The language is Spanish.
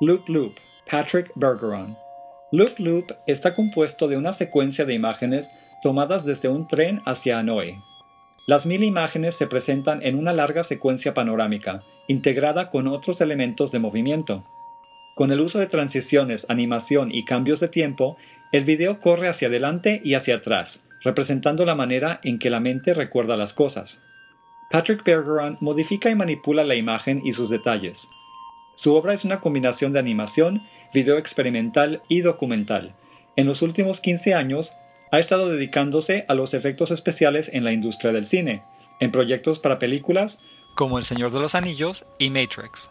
Loop Loop, Patrick Bergeron. Loop Loop está compuesto de una secuencia de imágenes tomadas desde un tren hacia Hanoi. Las mil imágenes se presentan en una larga secuencia panorámica, integrada con otros elementos de movimiento. Con el uso de transiciones, animación y cambios de tiempo, el video corre hacia adelante y hacia atrás, representando la manera en que la mente recuerda las cosas. Patrick Bergeron modifica y manipula la imagen y sus detalles. Su obra es una combinación de animación, video experimental y documental. En los últimos 15 años, ha estado dedicándose a los efectos especiales en la industria del cine, en proyectos para películas como El Señor de los Anillos y Matrix.